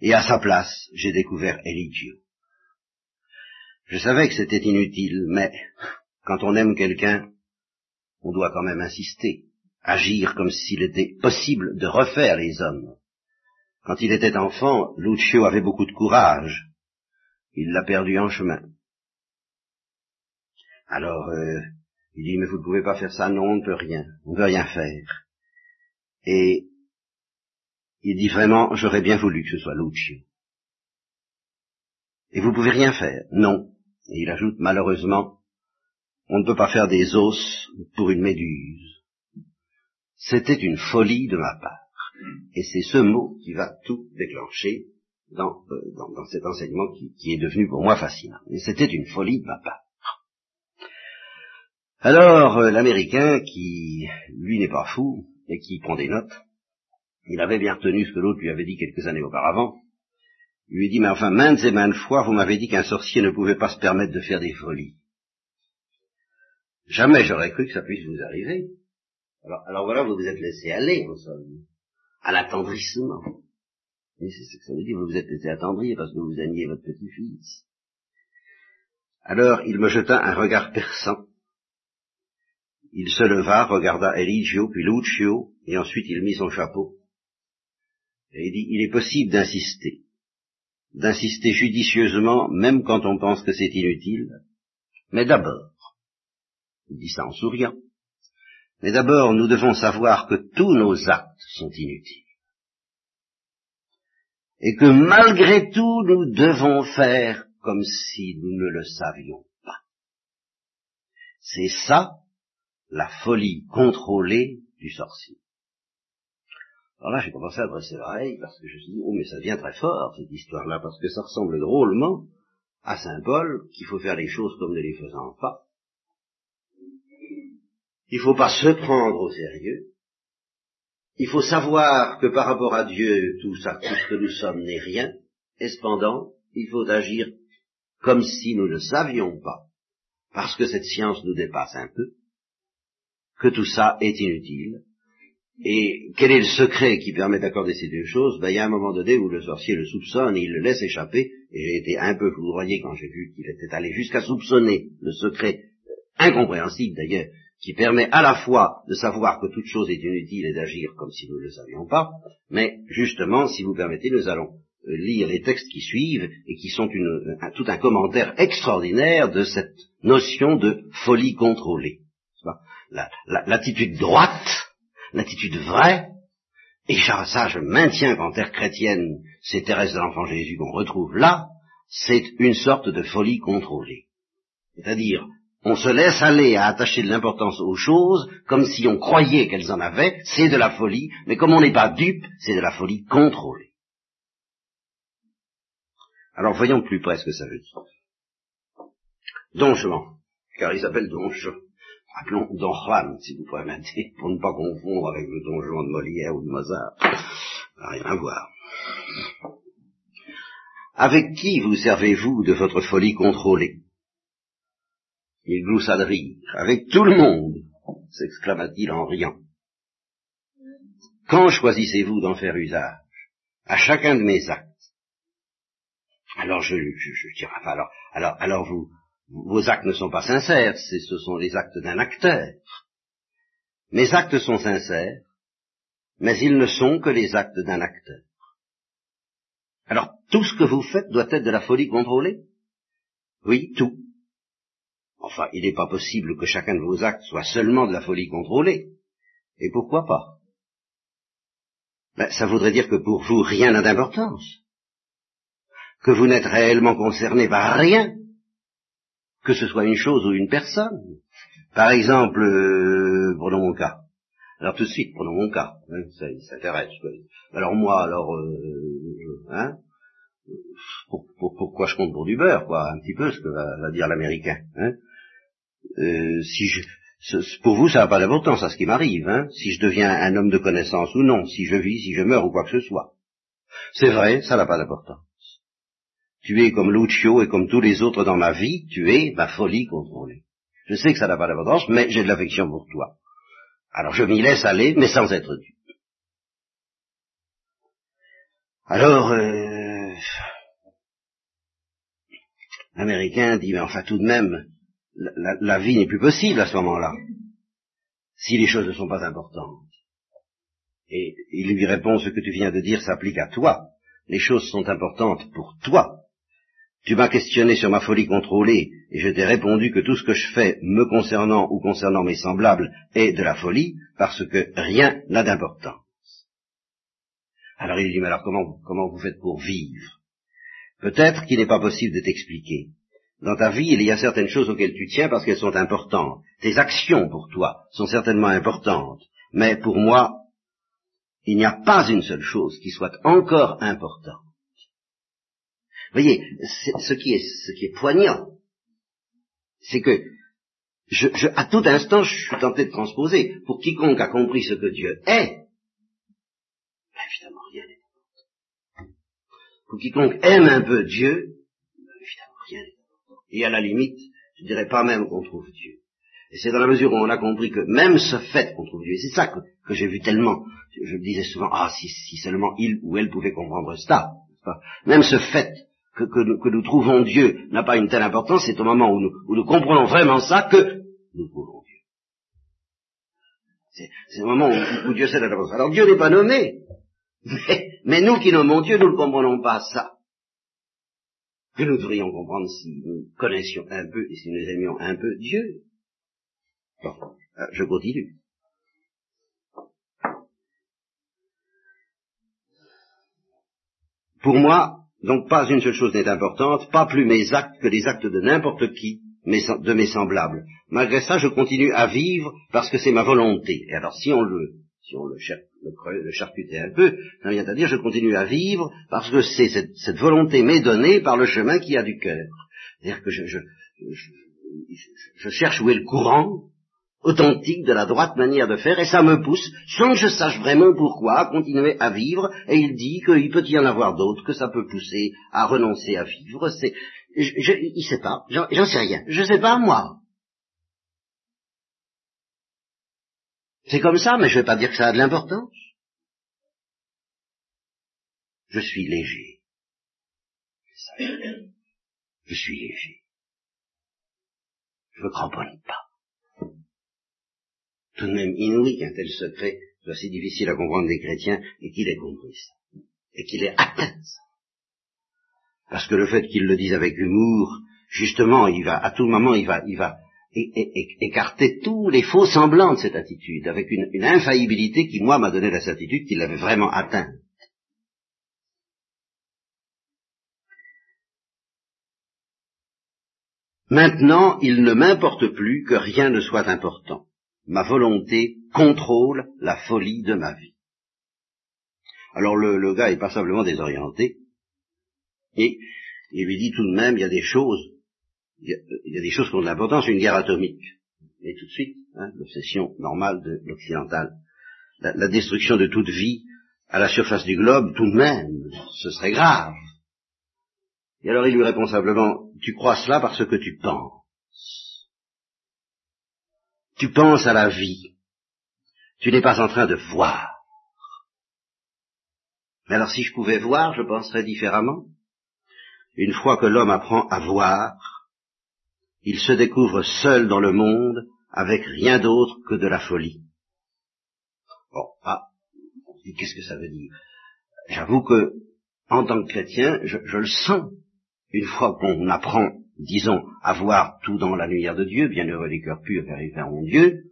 Et à sa place, j'ai découvert Eligio. Je savais que c'était inutile, mais quand on aime quelqu'un, on doit quand même insister, agir comme s'il était possible de refaire les hommes, quand il était enfant, Lucio avait beaucoup de courage. Il l'a perdu en chemin. Alors, euh, il dit, mais vous ne pouvez pas faire ça, non, on ne peut rien, on ne veut rien faire. Et il dit vraiment, j'aurais bien voulu que ce soit Lucio. Et vous pouvez rien faire, non. Et il ajoute, malheureusement, on ne peut pas faire des os pour une méduse. C'était une folie de ma part. Et c'est ce mot qui va tout déclencher dans, dans, cet enseignement qui, qui, est devenu pour moi fascinant. Et c'était une folie de ma part. Alors, l'Américain, qui, lui, n'est pas fou, et qui prend des notes, il avait bien retenu ce que l'autre lui avait dit quelques années auparavant, il lui dit, mais enfin, maintes et maintes fois, vous m'avez dit qu'un sorcier ne pouvait pas se permettre de faire des folies. Jamais j'aurais cru que ça puisse vous arriver. Alors, voilà, vous vous êtes laissé aller, en somme, à l'attendrissement. Et c'est ce que ça veut dire, vous vous êtes laissé attendrir parce que vous aimiez votre petit-fils. Alors il me jeta un regard perçant. Il se leva, regarda Eligio, puis Lucio, et ensuite il mit son chapeau. Il il est possible d'insister d'insister judicieusement, même quand on pense que c'est inutile. Mais d'abord, il dit ça en souriant, mais d'abord nous devons savoir que tous nos actes sont inutiles. Et que malgré tout nous devons faire comme si nous ne le savions pas. C'est ça la folie contrôlée du sorcier. Alors là, j'ai commencé à dresser l'oreille parce que je me suis dit, oh, mais ça devient très fort, cette histoire-là, parce que ça ressemble drôlement à Saint Paul, qu'il faut faire les choses comme ne les faisant pas. Il faut pas se prendre au sérieux. Il faut savoir que par rapport à Dieu, tout ça, tout ce que nous sommes n'est rien. Et cependant, il faut agir comme si nous ne savions pas, parce que cette science nous dépasse un peu, que tout ça est inutile, et quel est le secret qui permet d'accorder ces deux choses? Ben, Il y a un moment donné où le sorcier le soupçonne et il le laisse échapper, et j'ai été un peu foudroyé quand j'ai vu qu'il était allé jusqu'à soupçonner le secret, incompréhensible d'ailleurs, qui permet à la fois de savoir que toute chose est inutile et d'agir comme si nous ne le savions pas, mais justement, si vous permettez, nous allons euh, lire les textes qui suivent et qui sont tout un commentaire extraordinaire de cette notion de folie contrôlée. L'attitude droite l'attitude vraie, et ça je maintiens qu'en terre chrétienne, c'est Thérèse de l'Enfant Jésus qu'on retrouve là, c'est une sorte de folie contrôlée. C'est-à-dire, on se laisse aller à attacher de l'importance aux choses comme si on croyait qu'elles en avaient, c'est de la folie, mais comme on n'est pas dupe, c'est de la folie contrôlée. Alors voyons plus près ce que ça veut dire. Don car il s'appelle Don appelons Don Juan, si vous permettez, pour ne pas confondre avec le Don Juan de Molière ou de Mozart. rien à voir. Avec qui vous servez-vous de votre folie contrôlée? Il gloussa de rire. Avec tout le monde, s'exclama-t-il en riant. Quand choisissez-vous d'en faire usage? À chacun de mes actes. Alors je, je, je dirais, alors, alors, alors vous, vos actes ne sont pas sincères, ce sont les actes d'un acteur. Mes actes sont sincères, mais ils ne sont que les actes d'un acteur. Alors, tout ce que vous faites doit être de la folie contrôlée? Oui, tout. Enfin, il n'est pas possible que chacun de vos actes soit seulement de la folie contrôlée. Et pourquoi pas? Ben, Ça voudrait dire que pour vous, rien n'a d'importance. Que vous n'êtes réellement concerné par rien que ce soit une chose ou une personne. Par exemple, euh, prenons mon cas. Alors tout de suite, prenons mon cas. Hein, ça, s'intéresse. Alors moi, alors, euh, hein, pourquoi je compte pour du beurre, quoi, un petit peu, ce que va, dire l'américain. Hein. Euh, si je, pour vous, ça n'a pas d'importance à ce qui m'arrive, hein, si je deviens un homme de connaissance ou non, si je vis, si je meurs ou quoi que ce soit. C'est vrai, ça n'a pas d'importance. Tu es comme Lucio et comme tous les autres dans ma vie, tu es ma folie contrôlée. Je sais que ça n'a pas d'importance, mais j'ai de l'affection pour toi. Alors je m'y laisse aller, mais sans être dupe. Alors, euh, l'Américain dit, mais enfin tout de même, la, la vie n'est plus possible à ce moment-là, si les choses ne sont pas importantes. Et il lui répond, ce que tu viens de dire s'applique à toi. Les choses sont importantes pour toi, tu m'as questionné sur ma folie contrôlée, et je t'ai répondu que tout ce que je fais me concernant ou concernant mes semblables est de la folie, parce que rien n'a d'importance. Alors il dit, mais alors comment, comment vous faites pour vivre? Peut-être qu'il n'est pas possible de t'expliquer. Dans ta vie, il y a certaines choses auxquelles tu tiens parce qu'elles sont importantes. Tes actions pour toi sont certainement importantes. Mais pour moi, il n'y a pas une seule chose qui soit encore importante voyez, ce qui est, ce qui est poignant, c'est que je, je, à tout instant, je suis tenté de transposer. Pour quiconque a compris ce que Dieu est, ben évidemment, rien n'est important. Pour quiconque aime un peu Dieu, ben évidemment, rien n'est important. Et à la limite, je dirais pas même qu'on trouve Dieu. Et c'est dans la mesure où on a compris que même ce fait qu'on trouve Dieu, c'est ça que, que j'ai vu tellement, je me disais souvent, ah, si, si, seulement il ou elle pouvait comprendre ça, même ce fait que, que, que, nous trouvons Dieu n'a pas une telle importance, c'est au moment où nous, où nous, comprenons vraiment ça que nous trouvons Dieu. C'est le moment où, Dieu sait la. Alors Dieu n'est pas nommé, mais, mais, nous qui nommons Dieu, nous ne comprenons pas ça. Que nous devrions comprendre si nous connaissions un peu et si nous aimions un peu Dieu. Bon, euh, je continue. Pour moi, donc pas une seule chose n'est importante, pas plus mes actes que les actes de n'importe qui, de mes semblables. Malgré ça, je continue à vivre parce que c'est ma volonté. Et alors si on le, si on le, le, charcutait un peu, ça vient à dire je continue à vivre parce que c'est cette, volonté m'est donnée par le chemin qui a du cœur. C'est-à-dire que je cherche où est le courant, authentique de la droite manière de faire, et ça me pousse, sans que je sache vraiment pourquoi, à continuer à vivre, et il dit qu'il peut y en avoir d'autres, que ça peut pousser à renoncer à vivre, c'est, je, je, il sait pas, j'en sais rien, je sais pas moi. C'est comme ça, mais je vais pas dire que ça a de l'importance. Je suis léger. Je suis léger. Je ne cramponne pas tout de même inouï qu'un tel secret soit si difficile à comprendre des chrétiens et qu'il ait compris ça, et qu'il ait atteint ça. Parce que le fait qu'il le dise avec humour, justement, il va, à tout moment, il va, il va écarter tous les faux semblants de cette attitude, avec une, une infaillibilité qui, moi, m'a donné la certitude qu'il l'avait vraiment atteint. Maintenant, il ne m'importe plus que rien ne soit important ma volonté contrôle la folie de ma vie. Alors le, le gars est passablement désorienté, et il lui dit tout de même, il y a des choses, il y a, des choses qui ont de l'importance, une guerre atomique. Et tout de suite, hein, l'obsession normale de l'occidental, la, la destruction de toute vie à la surface du globe, tout de même, ce serait grave. Et alors il lui répond simplement, tu crois cela parce que tu penses. Tu penses à la vie. Tu n'es pas en train de voir. Mais alors si je pouvais voir, je penserais différemment. Une fois que l'homme apprend à voir, il se découvre seul dans le monde avec rien d'autre que de la folie. Bon, ah, qu'est-ce que ça veut dire? J'avoue que, en tant que chrétien, je, je le sens. Une fois qu'on apprend disons, avoir tout dans la lumière de Dieu, bienheureux les cœurs purs, car ils verront Dieu,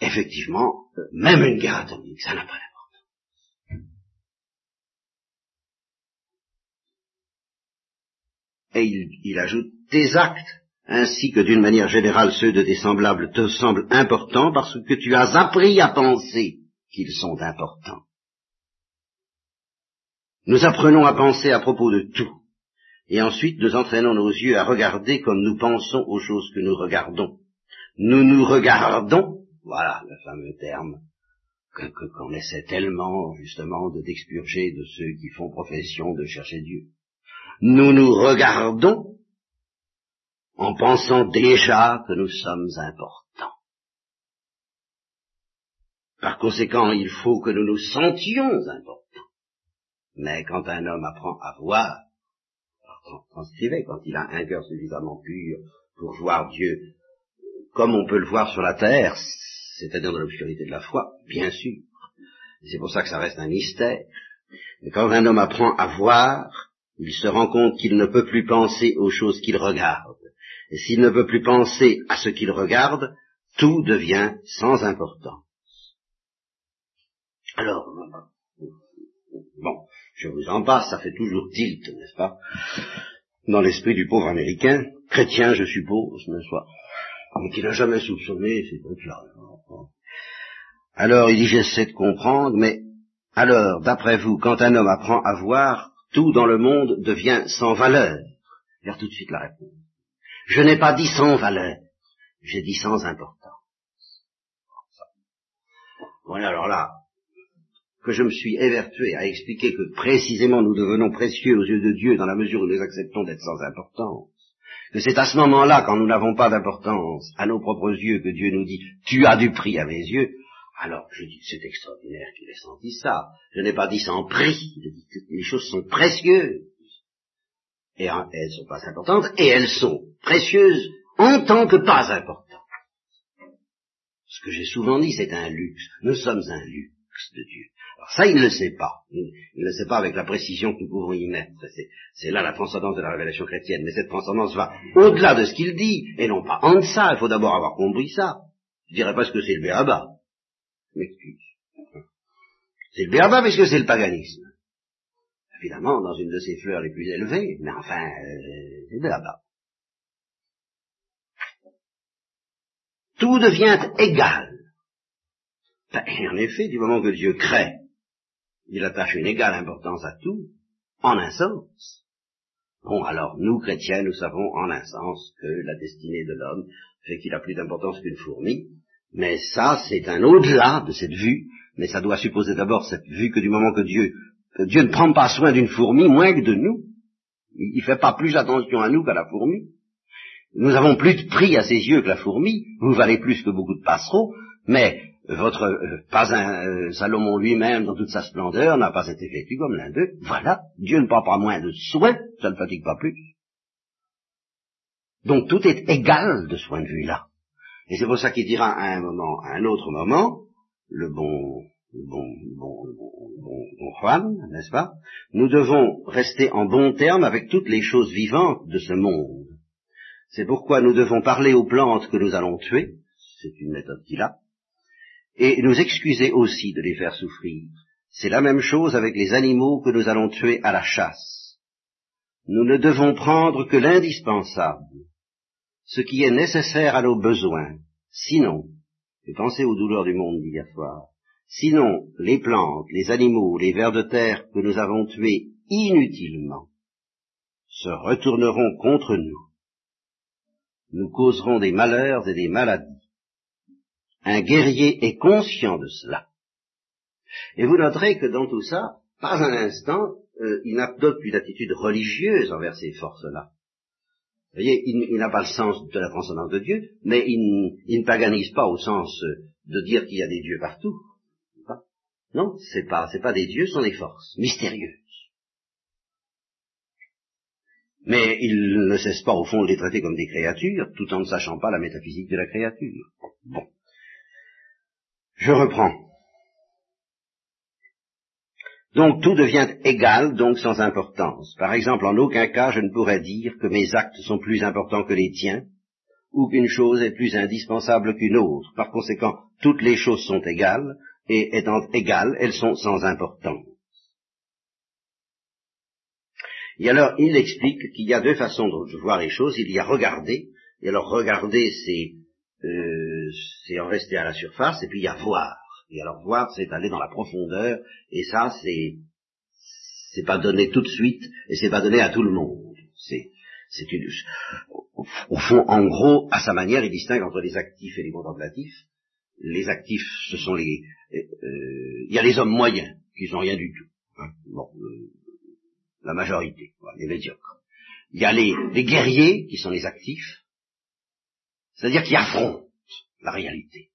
effectivement, euh, même une guerre atomique, ça n'a pas d'importance. Et il, il, ajoute, tes actes, ainsi que d'une manière générale ceux de tes semblables, te semblent importants parce que tu as appris à penser qu'ils sont importants. Nous apprenons à penser à propos de tout et ensuite nous entraînons nos yeux à regarder comme nous pensons aux choses que nous regardons. Nous nous regardons, voilà le fameux terme qu'on essaie tellement justement de d'expurger de ceux qui font profession de chercher Dieu. Nous nous regardons en pensant déjà que nous sommes importants. Par conséquent, il faut que nous nous sentions importants. Mais quand un homme apprend à voir quand il a un cœur suffisamment pur pour voir Dieu comme on peut le voir sur la terre, c'est-à-dire dans l'obscurité de la foi, bien sûr. C'est pour ça que ça reste un mystère. Mais quand un homme apprend à voir, il se rend compte qu'il ne peut plus penser aux choses qu'il regarde. Et s'il ne peut plus penser à ce qu'il regarde, tout devient sans importance. Alors, bon, je vous en passe, ça fait toujours tilt, n'est-ce pas? Dans l'esprit du pauvre américain, chrétien, je suppose, n'est-ce pas? Mais qui n'a jamais soupçonné ces trucs-là. Alors, il dit, j'essaie de comprendre, mais alors, d'après vous, quand un homme apprend à voir, tout dans le monde devient sans valeur. Vers tout de suite la réponse. Je n'ai pas dit sans valeur, j'ai dit sans importance. Voilà, alors là, que je me suis évertué à expliquer que précisément nous devenons précieux aux yeux de Dieu dans la mesure où nous acceptons d'être sans importance, que c'est à ce moment-là, quand nous n'avons pas d'importance à nos propres yeux, que Dieu nous dit, tu as du prix à mes yeux, alors je dis, c'est extraordinaire qu'il ait senti ça. Je n'ai pas dit sans prix, je dis que les choses sont précieuses. Et elles sont pas importantes, et elles sont précieuses en tant que pas importantes. Ce que j'ai souvent dit, c'est un luxe. Nous sommes un luxe de Dieu. Alors ça, il ne le sait pas. Il ne le sait pas avec la précision que nous pouvons y mettre. C'est là la transcendance de la révélation chrétienne. Mais cette transcendance va au-delà de ce qu'il dit, et non pas en deçà. Il faut d'abord avoir compris ça. Je dirais pas ce que c'est le béaba. M'excuse. C'est le béaba parce que c'est le paganisme. Évidemment, dans une de ses fleurs les plus élevées, mais enfin, euh, c'est le béaba. Tout devient égal. Ben, en effet, du moment que Dieu crée il attache une égale importance à tout, en un sens. Bon, alors, nous, chrétiens, nous savons en un sens que la destinée de l'homme fait qu'il a plus d'importance qu'une fourmi, mais ça, c'est un au-delà de cette vue, mais ça doit supposer d'abord cette vue que du moment que Dieu, que Dieu ne prend pas soin d'une fourmi moins que de nous, il ne fait pas plus attention à nous qu'à la fourmi. Nous avons plus de prix à ses yeux que la fourmi, vous valez plus que beaucoup de passereaux, mais votre euh, pas un euh, Salomon lui-même dans toute sa splendeur n'a pas été effectué comme l'un d'eux. Voilà, Dieu ne prend pas moins de soin, ça ne fatigue pas plus. Donc tout est égal de ce point de vue-là. Et c'est pour ça qu'il dira à un moment, à un autre moment, le bon, bon, bon, bon, bon Juan, n'est-ce pas? Nous devons rester en bon terme avec toutes les choses vivantes de ce monde. C'est pourquoi nous devons parler aux plantes que nous allons tuer, c'est une méthode qu'il a, et nous excuser aussi de les faire souffrir. C'est la même chose avec les animaux que nous allons tuer à la chasse. Nous ne devons prendre que l'indispensable, ce qui est nécessaire à nos besoins. Sinon, et pensez aux douleurs du monde d'hier soir, sinon les plantes, les animaux, les vers de terre que nous avons tués inutilement se retourneront contre nous. Nous causerons des malheurs et des maladies un guerrier est conscient de cela. Et vous noterez que dans tout ça, pas un instant, euh, il n'adopte une attitude religieuse envers ces forces-là. Vous voyez, il, n'a pas le sens de la transcendance de Dieu, mais il, ne paganise pas au sens euh, de dire qu'il y a des dieux partout. Non, c'est pas, c'est pas des dieux, ce sont des forces mystérieuses. Mais il ne cesse pas au fond de les traiter comme des créatures, tout en ne sachant pas la métaphysique de la créature. Bon. Je reprends. Donc tout devient égal, donc sans importance. Par exemple, en aucun cas je ne pourrais dire que mes actes sont plus importants que les tiens, ou qu'une chose est plus indispensable qu'une autre. Par conséquent, toutes les choses sont égales, et étant égales, elles sont sans importance. Et alors, il explique qu'il y a deux façons de voir les choses. Il y a regarder, et alors regarder, c'est euh, c'est en rester à la surface, et puis il y a voir. Et alors voir, c'est aller dans la profondeur, et ça, c'est c'est pas donné tout de suite, et c'est pas donné à tout le monde. C'est c'est une au, fond, en gros, à sa manière, il distingue entre les actifs et les contemplatifs. Les actifs, ce sont les euh, il y a les hommes moyens qui sont rien du tout. Hein. bon, euh, la majorité, les médiocres. Il y a les, les guerriers qui sont les actifs, c'est-à-dire qui affrontent la réalité.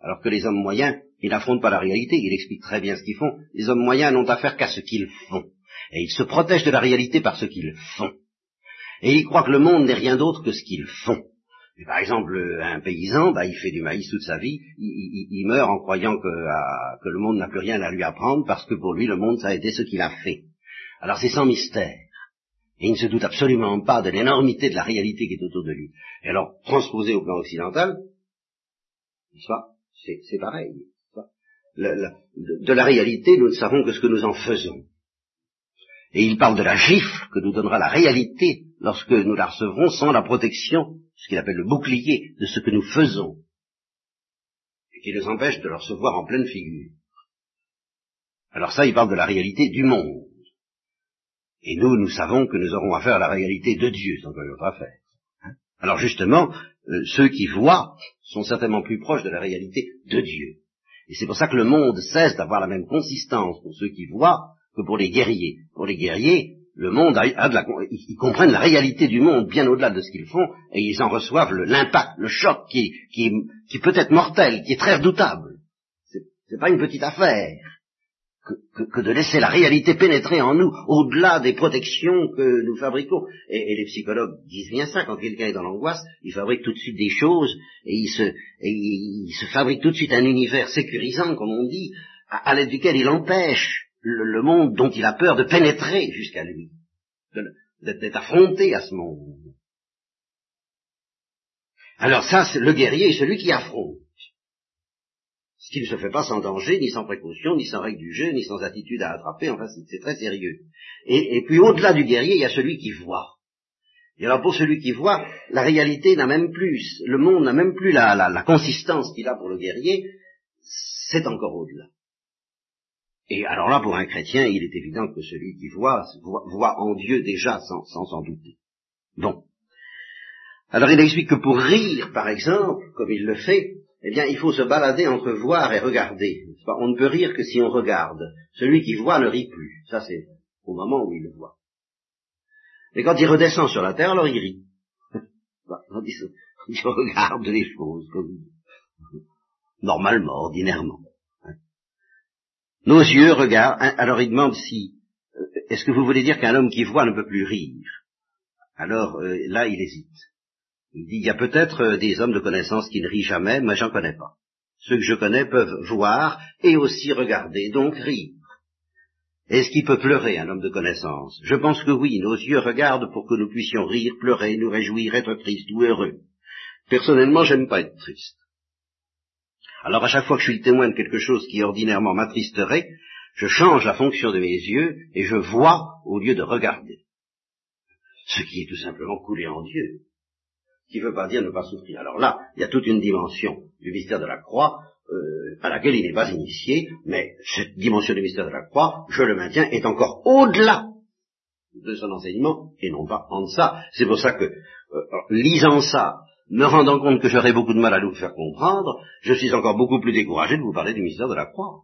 Alors que les hommes moyens, ils n'affrontent pas la réalité, ils expliquent très bien ce qu'ils font. Les hommes moyens n'ont affaire qu'à ce qu'ils font. Et ils se protègent de la réalité par ce qu'ils font. Et ils croient que le monde n'est rien d'autre que ce qu'ils font. par exemple, un paysan, bah, il fait du maïs toute sa vie, il, meurt en croyant que, que le monde n'a plus rien à lui apprendre parce que pour lui, le monde, ça a été ce qu'il a fait. Alors c'est sans mystère. Et il ne se doute absolument pas de l'énormité de la réalité qui est autour de lui. Et alors, transposé au plan occidental, c'est pareil. de, la réalité, nous ne savons que ce que nous en faisons. Et il parle de la gifle que nous donnera la réalité lorsque nous la recevrons sans la protection, ce qu'il appelle le bouclier de ce que nous faisons, et qui nous empêche de le recevoir en pleine figure. Alors ça, il parle de la réalité du monde. Et nous, nous savons que nous aurons affaire à la réalité de Dieu, sans que notre affaire. Hein. Alors justement, euh, ceux qui voient sont certainement plus proches de la réalité de Dieu. Et c'est pour ça que le monde cesse d'avoir la même consistance pour ceux qui voient que pour les guerriers. Pour les guerriers, le monde a, de la, ils comprennent la réalité du monde bien au-delà de ce qu'ils font, et ils en reçoivent l'impact, le, choc qui, qui, qui peut être mortel, qui est très redoutable. C'est pas une petite affaire que, de laisser la réalité pénétrer en nous, au-delà des protections que nous fabriquons. Et, les psychologues disent bien ça, quand quelqu'un est dans l'angoisse, il fabrique tout de suite des choses, et il se, il, se fabrique tout de suite un univers sécurisant, comme on dit, à, l'aide duquel il empêche le, monde dont il a peur de pénétrer jusqu'à lui, d'être affronté à ce monde. Alors ça, le guerrier est celui qui affronte ce qui ne se fait pas sans danger, ni sans précaution, ni sans règle du jeu, ni sans attitude à attraper, enfin c'est très sérieux. Et, puis au-delà du guerrier, il y a celui qui voit. Et alors pour celui qui voit, la réalité n'a même plus, le monde n'a même plus la, la, consistance qu'il a pour le guerrier, c'est encore au-delà. Et alors là, pour un chrétien, il est évident que celui qui voit, voit, en Dieu déjà sans s'en douter. Bon. Alors il explique que pour rire, par exemple, comme il le fait, eh bien, il faut se balader entre voir et regarder. On ne peut rire que si on regarde. Celui qui voit ne rit plus. Ça, c'est au moment où il voit. Mais quand il redescend sur la terre, alors il rit. il, regarde les choses comme normalement, ordinairement. Nos yeux regardent. Hein, alors il demande si euh, est-ce que vous voulez dire qu'un homme qui voit ne peut plus rire? Alors euh, là, il hésite. Il dit, il y a peut-être euh, des hommes de connaissance qui ne rient jamais, mais j'en connais pas. Ceux que je connais peuvent voir et aussi regarder, donc rire. Est-ce qu'il peut pleurer, un homme de connaissance? Je pense que oui, nos yeux regardent pour que nous puissions rire, pleurer, nous réjouir, être tristes ou heureux. Personnellement, j'aime pas être triste. Alors à chaque fois que je suis le témoin de quelque chose qui ordinairement m'attristerait, je change la fonction de mes yeux et je vois au lieu de regarder. Ce qui est tout simplement coulé en Dieu qui ne veut pas dire ne pas souffrir. Alors là, il y a toute une dimension du mystère de la croix euh, à laquelle il n'est pas initié, mais cette dimension du mystère de la croix, je le maintiens, est encore au-delà de son enseignement et non pas en deçà. C'est pour ça que, euh, lisant ça, me rendant compte que j'aurais beaucoup de mal à vous faire comprendre, je suis encore beaucoup plus découragé de vous parler du mystère de la croix.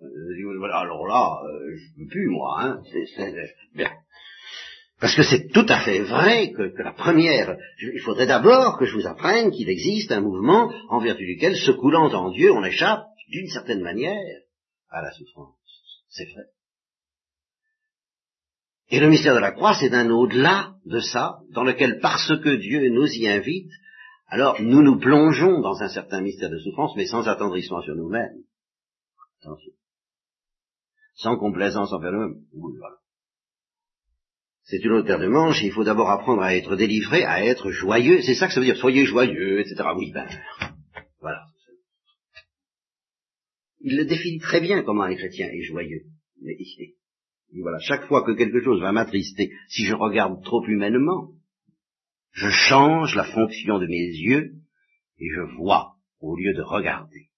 Euh, alors là, je ne peux plus, moi, hein, c'est, bien. Parce que c'est tout à fait vrai que, la première, il faudrait d'abord que je vous apprenne qu'il existe un mouvement en vertu duquel, se coulant en Dieu, on échappe d'une certaine manière à la souffrance. C'est vrai. Et le mystère de la croix, c'est un au-delà de ça, dans lequel, parce que Dieu nous y invite, alors nous nous plongeons dans un certain mystère de souffrance, mais sans attendrissement sur nous-mêmes. Sans complaisance envers nous-mêmes. C'est une autre de manches, il faut d'abord apprendre à être délivré, à être joyeux, c'est ça que ça veut dire, soyez joyeux, etc. Oui, ben, voilà. Il le définit très bien comment un chrétien est joyeux. Mais voilà, chaque fois que quelque chose va m'attrister, si je regarde trop humainement, je change la fonction de mes yeux et je vois au lieu de regarder.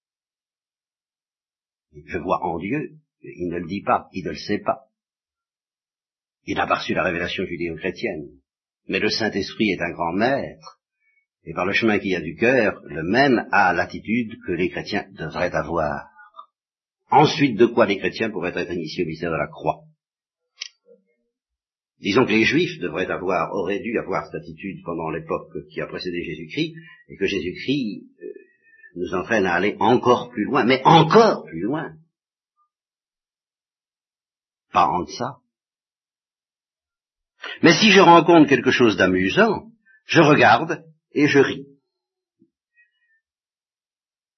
Je vois en Dieu, il ne le dit pas, il ne le sait pas. Il n'a pas reçu la révélation judéo-chrétienne. Mais le Saint-Esprit est un grand maître, et par le chemin qu'il y a du cœur, le mène à l'attitude que les chrétiens devraient avoir. Ensuite, de quoi les chrétiens pourraient être initiés au mystère de la croix Disons que les juifs devraient avoir, auraient dû avoir cette attitude pendant l'époque qui a précédé Jésus-Christ, et que Jésus-Christ euh, nous entraîne à aller encore plus loin, mais encore plus loin. Pas en deçà. Mais si je rencontre quelque chose d'amusant, je regarde et je ris.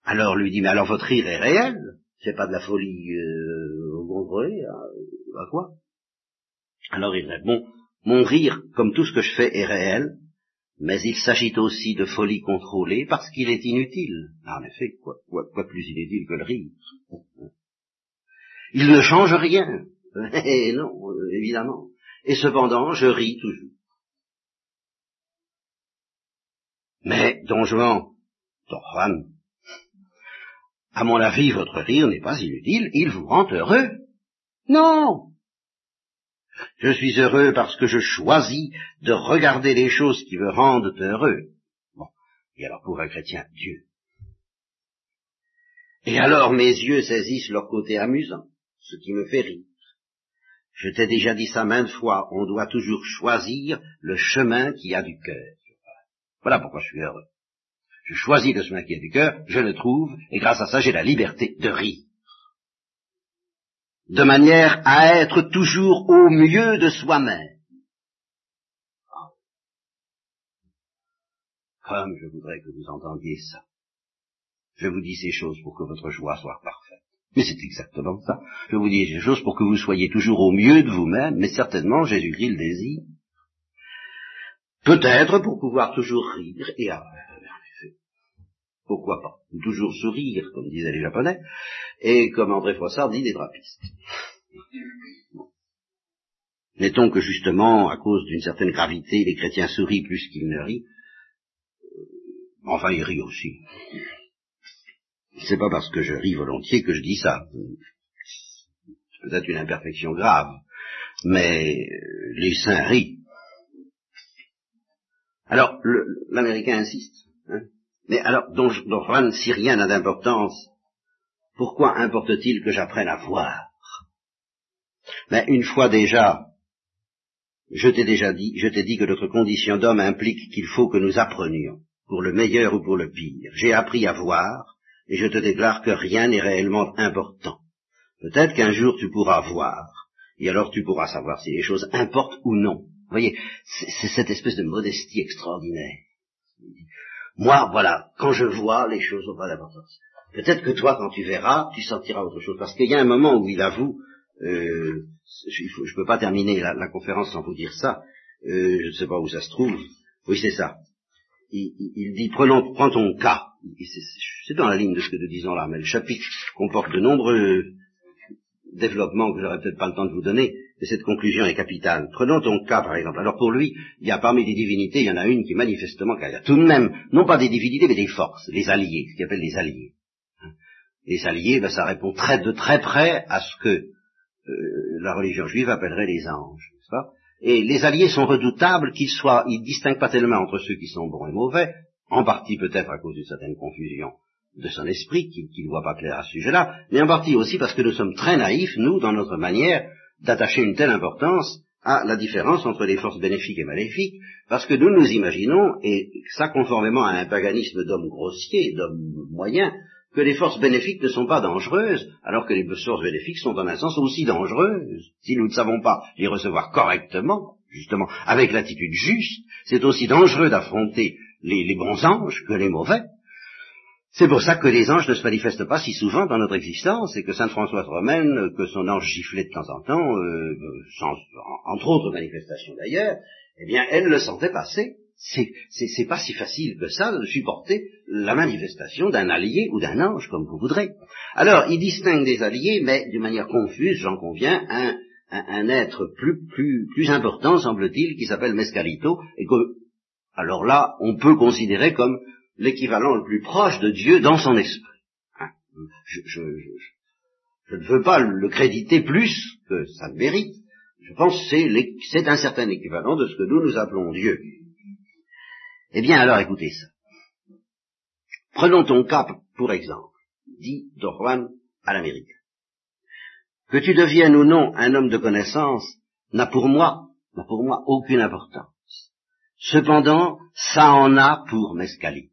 Alors lui dit, mais alors votre rire est réel, c'est pas de la folie euh, contrôlée, hein, à, quoi? Alors il répond, mon rire, comme tout ce que je fais, est réel, mais il s'agit aussi de folie contrôlée parce qu'il est inutile. En effet, quoi, quoi, quoi plus inutile que le rire? Il ne change rien. Eh non, évidemment et cependant je ris toujours. Mais, don Juan, don Juan, à mon avis, votre rire n'est pas inutile, il vous rend heureux. Non Je suis heureux parce que je choisis de regarder les choses qui me rendent heureux. Bon. Et alors pour un chrétien, Dieu. Et alors mes yeux saisissent leur côté amusant, ce qui me fait rire. Je t'ai déjà dit ça maintes fois, on doit toujours choisir le chemin qui a du cœur. Voilà pourquoi je suis heureux. Je choisis le chemin qui a du cœur, je le trouve, et grâce à ça j'ai la liberté de rire de manière à être toujours au mieux de soi-même. Comme je voudrais que vous entendiez ça. Je vous dis ces choses pour que votre joie soit parfaite. Mais c'est exactement ça. Je vous dis ces choses pour que vous soyez toujours au mieux de vous-même, mais certainement Jésus-Christ le désire. Peut-être pour pouvoir toujours rire et pourquoi pas Toujours sourire, comme disaient les Japonais, et comme André Froissart dit des drapistes. Mettons que justement, à cause d'une certaine gravité, les chrétiens sourient plus qu'ils ne rient. Enfin, ils rient aussi. C'est pas parce que je ris volontiers que je dis ça. C'est peut-être une imperfection grave, mais les saints rient. Alors, l'Américain insiste. Hein mais alors, Don, Juan, si rien n'a d'importance, pourquoi importe-t-il que j'apprenne à voir? Mais une fois déjà, je t'ai déjà dit, je t'ai dit que notre condition d'homme implique qu'il faut que nous apprenions, pour le meilleur ou pour le pire. J'ai appris à voir, et je te déclare que rien n'est réellement important. Peut-être qu'un jour tu pourras voir, et alors tu pourras savoir si les choses importent ou non. Vous voyez, c'est cette espèce de modestie extraordinaire. Moi, voilà, quand je vois, les choses n'ont pas d'importance. Peut-être que toi, quand tu verras, tu sentiras autre chose. Parce qu'il y a un moment où il avoue, euh, je ne peux pas terminer la, conférence sans vous dire ça, euh, je ne sais pas où ça se trouve. Oui, c'est ça. Il, dit, prenons, prends ton cas. C'est dans la ligne de ce que nous disons là, mais le chapitre comporte de nombreux développements que j'aurais peut-être pas le temps de vous donner, et cette conclusion est capitale. Prenons ton cas, par exemple. Alors pour lui, il y a parmi les divinités, il y en a une qui manifestement, il y a tout de même, non pas des divinités, mais des forces, les alliés, ce qu'il appelle les alliés. Les alliés, ben, ça répond très de très près à ce que euh, la religion juive appellerait les anges, n'est-ce pas? Et les alliés sont redoutables qu'ils soient, ils distinguent pas tellement entre ceux qui sont bons et mauvais, en partie peut-être à cause d'une certaine confusion de son esprit, qui ne voit pas clair à ce sujet-là, mais en partie aussi parce que nous sommes très naïfs, nous, dans notre manière d'attacher une telle importance à la différence entre les forces bénéfiques et maléfiques, parce que nous nous imaginons, et ça conformément à un paganisme d'hommes grossiers, d'hommes moyens, que les forces bénéfiques ne sont pas dangereuses, alors que les forces bénéfiques sont en un sens aussi dangereuses. Si nous ne savons pas les recevoir correctement, justement, avec l'attitude juste, c'est aussi dangereux d'affronter les, bons anges que les mauvais, c'est pour ça que les anges ne se manifestent pas si souvent dans notre existence et que Sainte Françoise Romaine, que son ange giflait de temps en temps, euh, entre autres manifestations d'ailleurs, eh bien, elle le sentait passer. C'est, pas si facile que ça de supporter la manifestation d'un allié ou d'un ange, comme vous voudrez. Alors, il distingue des alliés, mais d'une manière confuse, j'en conviens, un, un, être plus, plus, plus important, semble-t-il, qui s'appelle Mescalito, et que, alors là, on peut considérer comme l'équivalent le plus proche de Dieu dans son esprit. Hein? Je, ne veux pas le créditer plus que ça ne mérite. Je pense que c'est un certain équivalent de ce que nous nous appelons Dieu. Eh bien alors écoutez ça. Prenons ton cas pour exemple, dit Don à l'Amérique. Que tu deviennes ou non un homme de connaissance n'a pour moi, n'a pour moi aucune importance. Cependant, ça en a pour Mescalite.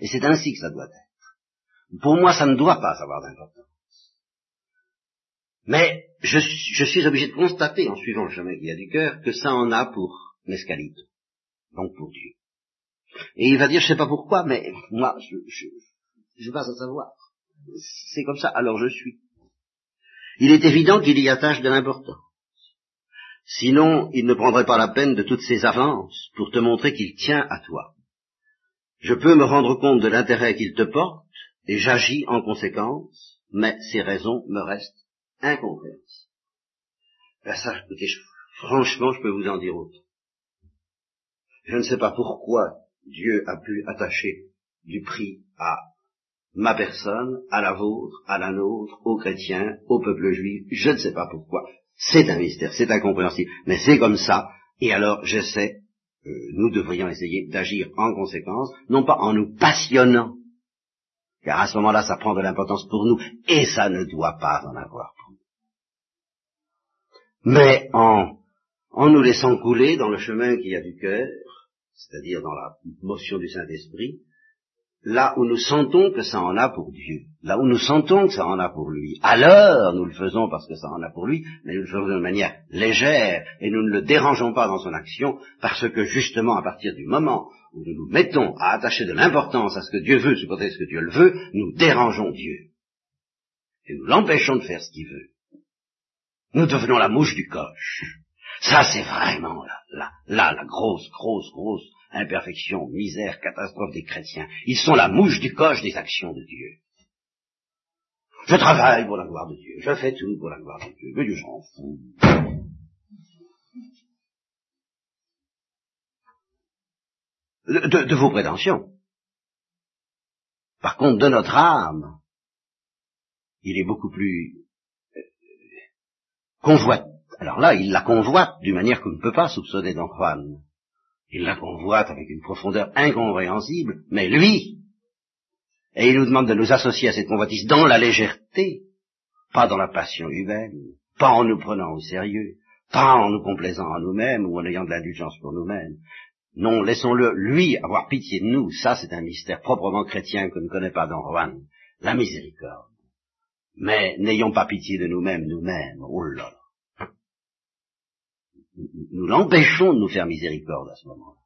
Et c'est ainsi que ça doit être. Pour moi, ça ne doit pas avoir d'importance. Mais je, suis obligé de constater, en suivant le chemin qu'il y a du cœur, que ça en a pour Mescalito, donc pour Dieu. Et il va dire, je sais pas pourquoi, mais moi, je, je, je pas à savoir. C'est comme ça, alors je suis. Il est évident qu'il y attache de l'importance. Sinon, il ne prendrait pas la peine de toutes ses avances pour te montrer qu'il tient à toi. Je peux me rendre compte de l'intérêt qu'il te porte, et j'agis en conséquence, mais ces raisons me restent incompréhensibles. Ben écoutez, franchement, je peux vous en dire autre. Je ne sais pas pourquoi Dieu a pu attacher du prix à ma personne, à la vôtre, à la nôtre, aux chrétiens, au peuple juif, je ne sais pas pourquoi. C'est un mystère, c'est incompréhensible, mais c'est comme ça, et alors j'essaie, euh, nous devrions essayer d'agir en conséquence, non pas en nous passionnant, car à ce moment-là ça prend de l'importance pour nous, et ça ne doit pas en avoir pour nous, mais en, en nous laissant couler dans le chemin qui a du cœur, c'est-à-dire dans la motion du Saint-Esprit, là où nous sentons que ça en a pour Dieu, là où nous sentons que ça en a pour lui. Alors, nous le faisons parce que ça en a pour lui, mais nous le faisons de manière légère et nous ne le dérangeons pas dans son action parce que justement, à partir du moment où nous nous mettons à attacher de l'importance à ce que Dieu veut, sous ce que Dieu le veut, nous dérangeons Dieu. Et nous l'empêchons de faire ce qu'il veut. Nous devenons la mouche du coche. Ça, c'est vraiment là, là, là, la grosse, grosse, grosse imperfection, misère, catastrophe des chrétiens. Ils sont la mouche du coche des actions de Dieu. Je travaille pour la gloire de Dieu, je fais tout pour la gloire de Dieu, mais Dieu s'en fout. De, vos prétentions. Par contre, de notre âme, il est beaucoup plus euh, convoite. Alors là, il la convoite d'une manière qu'on ne peut pas soupçonner d'Antoine. Il la convoite avec une profondeur incompréhensible, mais lui, et il nous demande de nous associer à cette convoitise dans la légèreté, pas dans la passion humaine, pas en nous prenant au sérieux, pas en nous complaisant à nous-mêmes ou en ayant de l'indulgence pour nous-mêmes. Non, laissons-le, lui, avoir pitié de nous. Ça, c'est un mystère proprement chrétien que ne connaît pas Don Juan. La miséricorde. Mais n'ayons pas pitié de nous-mêmes, nous-mêmes. Oh là nous l'empêchons de nous faire miséricorde à ce moment-là.